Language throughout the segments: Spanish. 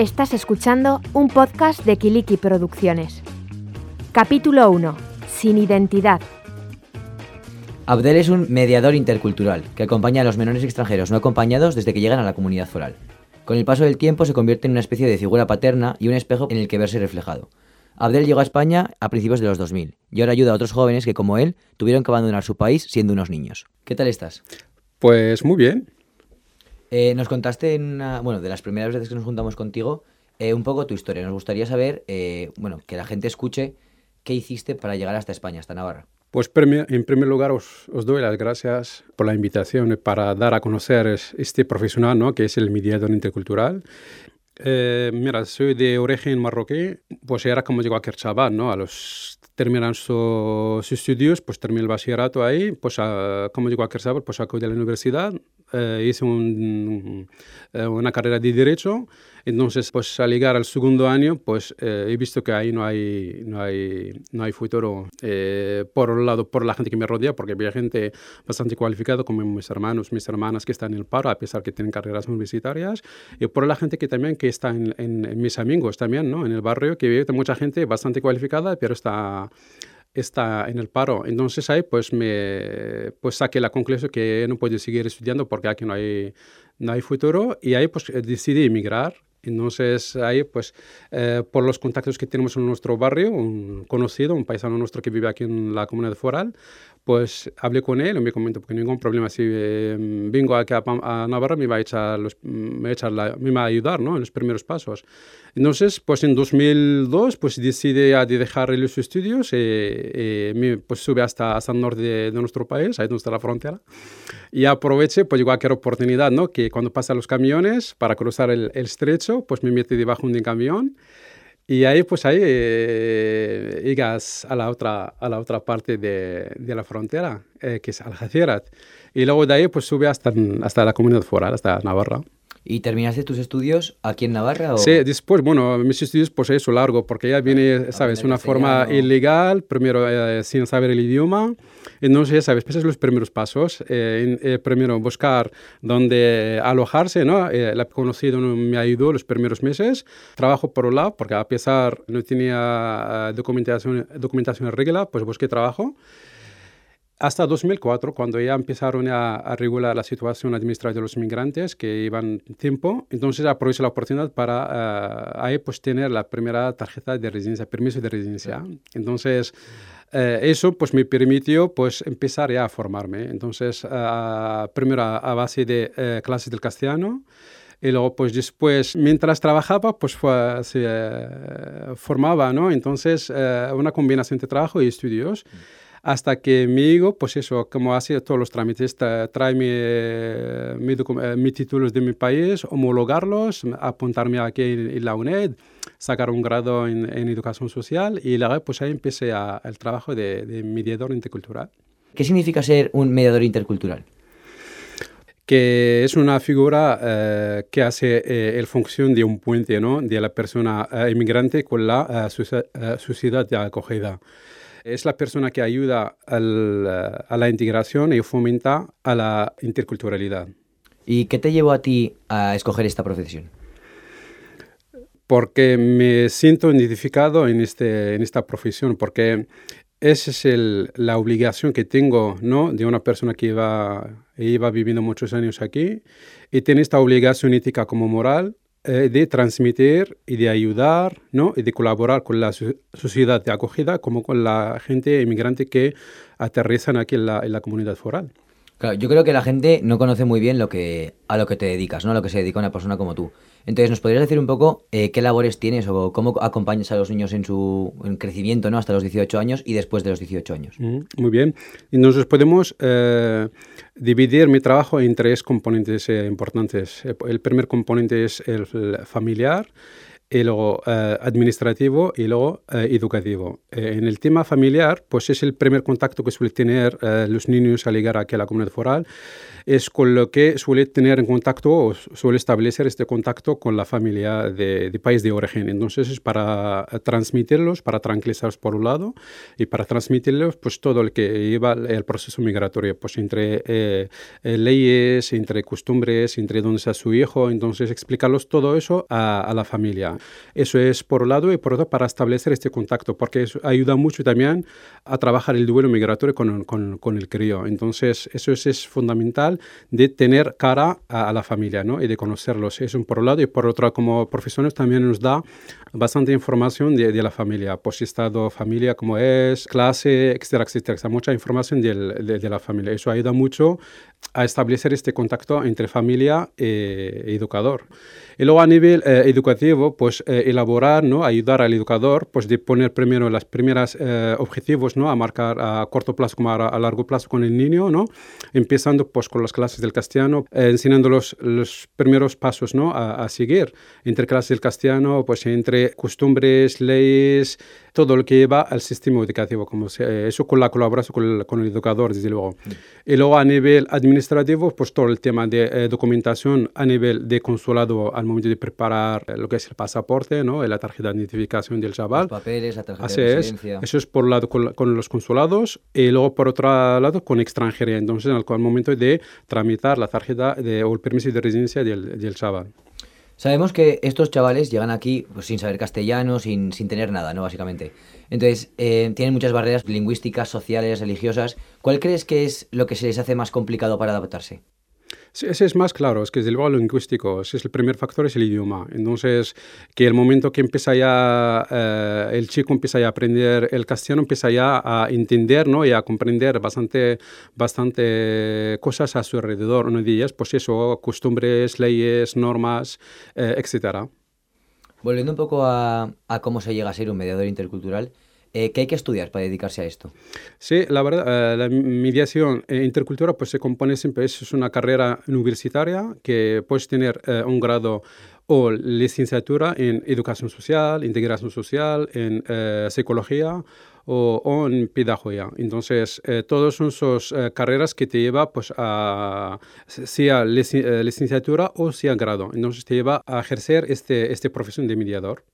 Estás escuchando un podcast de Kiliki Producciones. Capítulo 1. Sin identidad. Abdel es un mediador intercultural que acompaña a los menores extranjeros no acompañados desde que llegan a la comunidad foral. Con el paso del tiempo se convierte en una especie de figura paterna y un espejo en el que verse reflejado. Abdel llegó a España a principios de los 2000 y ahora ayuda a otros jóvenes que, como él, tuvieron que abandonar su país siendo unos niños. ¿Qué tal estás? Pues muy bien. Eh, nos contaste en una, bueno, de las primeras veces que nos juntamos contigo, eh, un poco tu historia. Nos gustaría saber, eh, bueno, que la gente escuche qué hiciste para llegar hasta España, hasta Navarra. Pues en primer lugar os, doy las gracias por la invitación para dar a conocer este profesional, ¿no? que es el mediador intercultural. mira, soy de origen marroquí, pues era como llegó a chaval, ¿no? A los terminan sus estudios, pues terminé el bachillerato ahí, pues como digo, a chaval, pues acudí a la universidad, eh, hice un, eh, una carrera de Derecho. Entonces, pues al llegar al segundo año, pues eh, he visto que ahí no hay, no hay, no hay futuro. por un lado, por la gente que me rodea, porque había gente bastante cualificada, como mis hermanos, mis hermanas que están en el paro, a pesar que tienen carreras universitarias. Y por la gente que también que está en, en, mis amigos también, ¿no? En el barrio, que veo mucha gente bastante cualificada, pero está está en el paro. Entonces ahí pues me pues saqué la conclusión que no puedo seguir estudiando porque aquí no hay, no hay futuro y ahí pues decidí emigrar. Entonces ahí pues eh, por los contactos que tenemos en nuestro barrio, un conocido, un paisano nuestro que vive aquí en la comunidad foral, pues hablé con él y me comentó que ningún problema si eh, vengo aquí a, Navarra me va a echar, los, me, va me va a ayudar ¿no? en los primeros pasos. Entonces, pues en 2002, pues decidí de dejar los estudios y, y me, pues sube hasta, hasta el norte de, nuestro país, ahí donde está la frontera, y aproveché pues cualquier oportunidad, ¿no? Que cuando pasan los camiones para cruzar el, el estrecho, pues me metí debajo de un camión y ahí, pues ahí eh, llegas a la otra, a la otra parte de, de la frontera, eh, que es Algeciras. Y luego de ahí, pues sube hasta, hasta la comunidad foral, hasta Navarra. ¿Y terminaste tus estudios aquí en Navarra? O? Sí, después, bueno, mis estudios pues eso largo, porque ya viene, sabes, una forma ilegal, primero eh, sin saber el idioma. Entonces, ya sabes, pues los primeros pasos. Eh, eh, primero, buscar dónde alojarse, ¿no? la conocido me ayudó los primeros meses. Trabajo por un lado, porque a pesar no tenía documentación, documentación en regla, pues busqué trabajo hasta 2004, cuando ya empezaron a, regular la situación administrativa de los inmigrantes que iban tiempo, entonces aproveché la oportunidad para uh, ahí pues tener la primera tarjeta de residencia, permiso de residencia. Entonces, eh, eso pues me permitió pues empezar ya a formarme. Entonces, uh, primero a, base de eh, clases del castellano, y luego, pues después, mientras trabajaba, pues fue, se formaba, ¿no? Entonces, una combinación de trabajo y estudios. Mm hasta que mi hijo, pues eso, como hace todos los trámites, trae mi, eh, eh, mis títulos de mi país, homologarlos, apuntarme aquí en, la UNED, sacar un grado en, educación social y luego pues ahí empecé el trabajo de, mediador intercultural. ¿Qué significa ser un mediador intercultural? que es una figura eh, que hace el función de un puente ¿no? de la persona inmigrante con la sociedad de acogida. Es la persona que ayuda a la integración y fomenta a la interculturalidad. ¿Y qué te llevó a ti a escoger esta profesión? Porque me siento identificado en, este, en esta profesión, porque esa es el, la obligación que tengo ¿no? de una persona que iba, iba viviendo muchos años aquí y tiene esta obligación ética como moral eh, de transmitir y de ayudar ¿no? y de colaborar con la sociedad de acogida como con la gente inmigrante que aterrizan aquí en la, en la comunidad foral. Claro, yo creo que la gente no conoce muy bien lo que, a lo que te dedicas, ¿no? a lo que se dedica una persona como tú. Entonces, ¿nos podrías decir un poco eh, qué labores tienes o cómo acompañas a los niños en su crecimiento ¿no? hasta los 18 años y después de los 18 años? muy bien. Entonces, podemos eh, dividir mi trabajo en tres componentes eh, importantes. El primer componente es el familiar, y luego eh, administrativo y luego eh, educativo. Eh, en el tema familiar, pues es el primer contacto que suelen tener los niños al llegar aquí a la comunidad foral, es con lo que suele tener en contacto o suele establecer este contacto con la familia de, país de origen. Entonces es para transmitirlos, para tranquilizarlos por un lado y para transmitirlos pues todo lo que lleva el proceso migratorio, pues entre leyes, entre costumbres, entre dónde está su hijo, entonces explicarlos todo eso a, la familia. Eso es por un lado y por otro para establecer este contacto, porque eso ayuda mucho también a trabajar el duelo migratorio con, con, con el crío. Entonces, eso es, es fundamental de tener cara a, la familia ¿no? y de conocerlos. Eso por un lado y por otro, como profesionales también nos da bastante información de, de la familia, pues estado, familia, cómo es, clase, etcétera, etcétera. Mucha información de, de, la familia. Eso ayuda mucho a establecer este contacto entre familia e educador. Y luego a nivel eh, educativo, pues eh, elaborar, ¿no? ayudar al educador, pues de poner primero las primeras eh, objetivos, ¿no? A marcar a corto plazo como a, largo plazo con el niño, ¿no? Empezando pues con las clases del castellano, enseñando los, los primeros pasos, ¿no? A, a, seguir entre clases del castellano, pues entre costumbres, leyes, todo lo que lleva al sistema educativo, como eso con la colaboración con el, con el educador, desde luego. Mm. Y luego a nivel administrativo, pues todo el tema de documentación a nivel de consulado al momento de preparar lo que es el pasaporte, ¿no? la tarjeta de identificación del chaval. Los papeles, la tarjeta Así de residencia. Es. Eso es por un lado con, los consulados y luego por otro lado con extranjería. Entonces, al momento de tramitar la tarjeta de, o el permiso de residencia del, del chaval. Sabemos que estos chavales llegan aquí pues, sin saber castellano, sin, sin, tener nada, ¿no? Básicamente. Entonces, eh, tienen muchas barreras lingüísticas, sociales, religiosas. ¿Cuál crees que es lo que se les hace más complicado para adaptarse? Sí, ese es más claro, es que desde luego lingüístico, ese es el primer factor, es el idioma. Entonces, que el momento que empieza ya, eh, el chico empieza ya a aprender el castellano, empieza ya a entender ¿no? y a comprender bastante, bastante cosas a su alrededor. Una de ellas, pues eso, costumbres, leyes, normas, eh, etc. Volviendo un poco a, a cómo se llega a ser un mediador intercultural, eh, ¿Qué hay que estudiar para dedicarse a esto? Sí, la verdad, eh, la mediación e intercultura pues, se compone siempre, es una carrera universitaria que puedes tener eh, un grado o licenciatura en educación social, integración social, en psicología o, en pedagogía. Entonces, todas son esas carreras que te lleva pues, a sea licenciatura o sea grado. Entonces, te lleva a ejercer este, este profesión de mediador.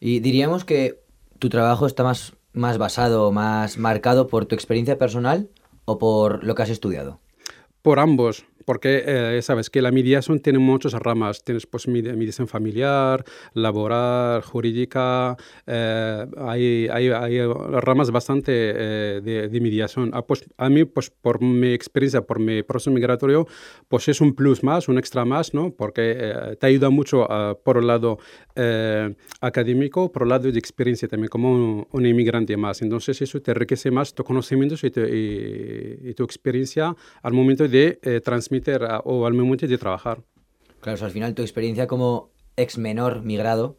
Y diríamos que ¿Tu trabajo está más, más basado, más marcado por tu experiencia personal o por lo que has estudiado? Por ambos, porque eh, sabes que la mediación tiene muchas ramas. Tienes pues mediación familiar, laboral, jurídica. Eh, hay, hay, hay, ramas bastante eh, de, de, mediación. Ah, pues, a mí, pues por mi experiencia, por mi proceso migratorio, pues es un plus más, un extra más, ¿no? Porque te ayuda mucho por el lado académico, por el lado de experiencia también, como un, inmigrante más. Entonces eso te enriquece más tus conocimientos y, y, y tu experiencia al momento de transmitir o al momento de trabajar. Claro, al final tu experiencia como ex menor migrado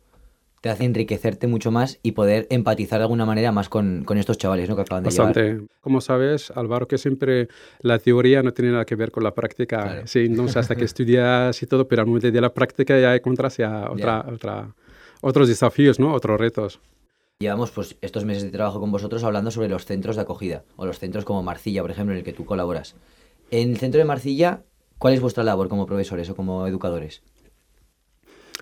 te hace enriquecerte mucho más y poder empatizar de alguna manera más con, con estos chavales ¿no? que acaban de Bastante. Como sabes, Álvaro, que siempre la teoría no tiene nada que ver con la práctica. Sí, entonces hasta que estudias y todo, pero al momento de la práctica ya encuentras ya otra, otra, otros desafíos, ¿no? otros retos. Llevamos pues, estos meses de trabajo con vosotros hablando sobre los centros de acogida, o los centros como Marcilla, por ejemplo, en el que tú colaboras. En el centro de Marcilla, ¿cuál es vuestra labor como profesores o como educadores?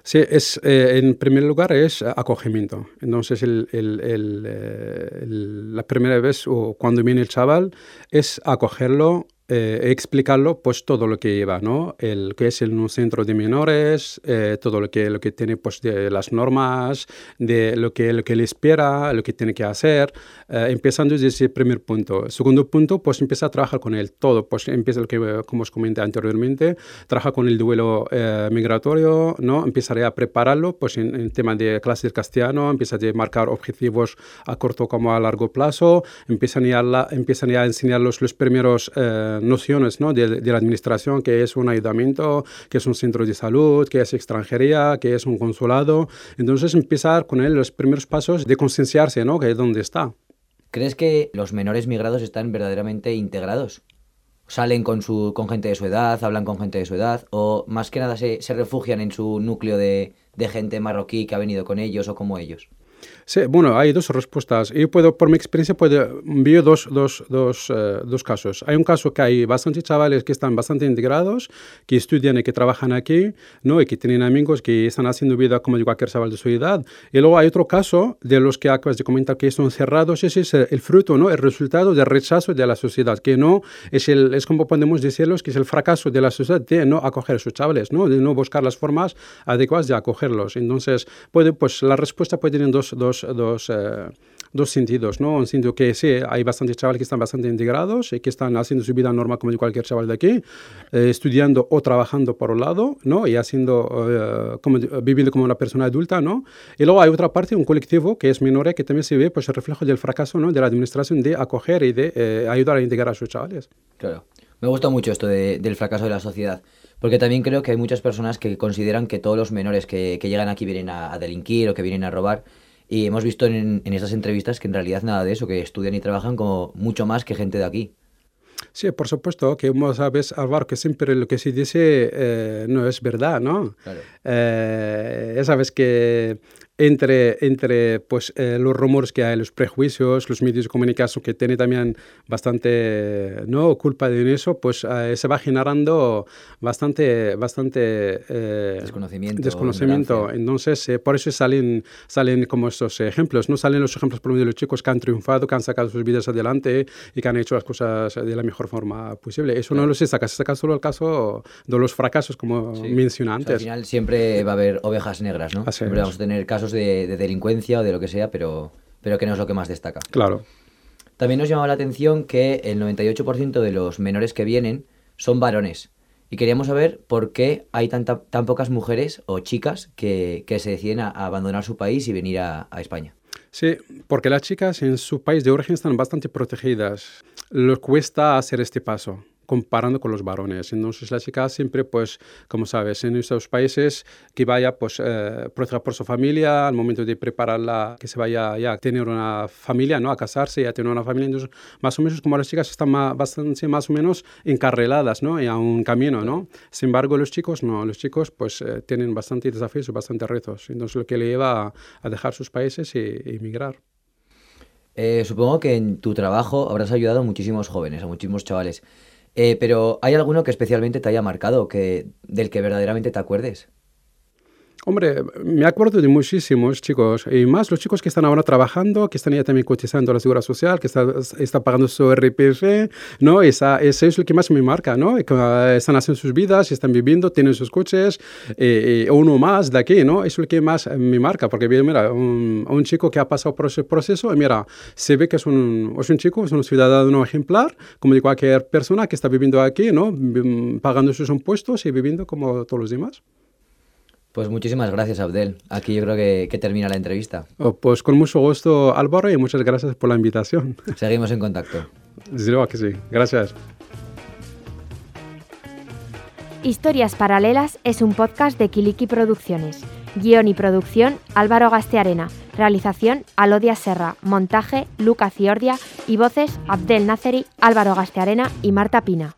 Sí, es, eh, en primer lugar es acogimiento. Entonces, el, el, eh, la primera vez o cuando viene el chaval es acogerlo, eh, explicarlo pues todo lo que lleva, ¿no? El que es el, un centro de menores, eh, todo lo que, lo que tiene pues de las normas, de lo que, lo que le espera, lo que tiene que hacer, eh, empezando desde ese primer punto. Segundo punto, pues empieza a trabajar con él todo, pues empieza lo que, como os comenté anteriormente, trabaja con el duelo migratorio, ¿no? Empezaré a prepararlo pues en, en tema de clases de castellano, empieza a marcar objetivos a corto como a largo plazo, empiezan ya, la, empiezan ya a enseñarlos los primeros nociones ¿no? de, la administración, que es un ayuntamiento, que es un centro de salud, que es extranjería, que es un consulado. Entonces empezar con él los primeros pasos de concienciarse, ¿no? que es donde está. ¿Crees que los menores migrados están verdaderamente integrados? ¿Salen con, su, con gente de su edad, hablan con gente de su edad o más que nada se, se refugian en su núcleo de, de gente marroquí que ha venido con ellos o como ellos? Sí, bueno, hay dos respuestas. Yo puedo, por mi experiencia, puedo veo dos, dos, dos, eh, dos, casos. Hay un caso que hay bastantes chavales que están bastante integrados, que estudian y que trabajan aquí, ¿no? Y que tienen amigos que están haciendo vida como cualquier chaval de su edad. Y luego hay otro caso de los que acabas de comentar que son cerrados. Ese es el fruto, ¿no? El resultado del rechazo de la sociedad, que no es, el, es como podemos decirlos, que es el fracaso de la sociedad de no acoger a sus chavales, ¿no? De no buscar las formas adecuadas de acogerlos. Entonces, puede, pues la respuesta puede tener dos, dos dos, eh, dos, sentidos, ¿no? Un sentido que sí, hay bastantes chavales que están bastante integrados y que están haciendo su vida normal como cualquier chaval de aquí, eh, estudiando o trabajando por un lado, ¿no? Y haciendo, eh, como, viviendo como una persona adulta, ¿no? Y luego hay otra parte, un colectivo que es menor que también se ve pues el reflejo del fracaso, ¿no? De la administración de acoger y de ayudar a integrar a sus chavales. Claro. Me gusta mucho esto del fracaso de la sociedad, porque también creo que hay muchas personas que consideran que todos los menores que, que llegan aquí vienen a, a, delinquir o que vienen a robar, y hemos visto en, en estas entrevistas que en realidad nada de eso, que estudian y trabajan como mucho más que gente de aquí. Sí, por supuesto, que como sabes, Álvaro, que siempre lo que se dice eh, no es verdad, ¿no? Claro. Eh, ya sabes que entre, entre pues, eh, los rumores que hay, los prejuicios, los medios de comunicación que tienen también bastante ¿no? culpa de eso, pues eh, se va generando bastante, bastante eh, desconocimiento. desconocimiento. Entonces, por eso salen, salen como estos ejemplos. No salen los ejemplos por de los chicos que han triunfado, que han sacado sus vidas adelante y que han hecho las cosas de la mejor forma posible. Eso no lo se saca, se saca solo el caso de los fracasos, como mencioné antes. al final siempre va a haber ovejas negras, ¿no? siempre vamos a tener casos de, delincuencia o de lo que sea, pero, pero que no es lo que más destaca. Claro. También nos llamaba la atención que el 98% de los menores que vienen son varones. Y queríamos saber por qué hay tanta, tan pocas mujeres o chicas que, que se deciden a, abandonar su país y venir a, a España. Sí, porque las chicas en su país de origen están bastante protegidas. Les cuesta hacer este paso comparando con los varones. Entonces la chica siempre, pues, como sabes, en estos países que vaya, pues, eh, por su familia al momento de prepararla, que se vaya ya a tener una familia, ¿no? A casarse y a tener una familia. Entonces, más o menos como las chicas están más, bastante más o menos encarreladas, ¿no? Y a un camino, ¿no? Sin embargo, los chicos no. Los chicos, pues, eh, tienen bastante desafíos y bastante retos. Entonces, lo que le lleva a, dejar sus países e, emigrar. Eh, supongo que en tu trabajo habrás ayudado a muchísimos jóvenes, a muchísimos chavales. Eh, pero ¿hay alguno que especialmente te haya marcado, que, del que verdaderamente te acuerdes? Hombre, me acuerdo de muchísimos chicos, y más los chicos que están ahora trabajando, que están ya también cotizando la seguridad social, que están está pagando su RPF, ¿no? Esa, ese es lo que más me marca, ¿no? Ah, están haciendo sus vidas, están viviendo, tienen sus coches, eh, uno más de aquí, ¿no? Eso es lo que más me marca, porque mira, un, un chico que ha pasado por ese proceso, mira, se ve que es un, es un chico, es un ciudadano ejemplar, como de cualquier persona que está viviendo aquí, ¿no? Pagando sus impuestos y viviendo como todos los demás. Pues muchísimas gracias, Abdel. Aquí yo creo que, termina la entrevista. Oh, pues con mucho gusto, Álvaro, y muchas gracias por la invitación. Seguimos en contacto. Desde luego que sí. Gracias. Historias Paralelas es un podcast de Kiliki Producciones. Guión y producción, Álvaro Gastearena. Realización, Alodia Serra. Montaje, Luca Ciordia. Y voces, Abdel Naceri, Álvaro Gastearena y Marta Pina.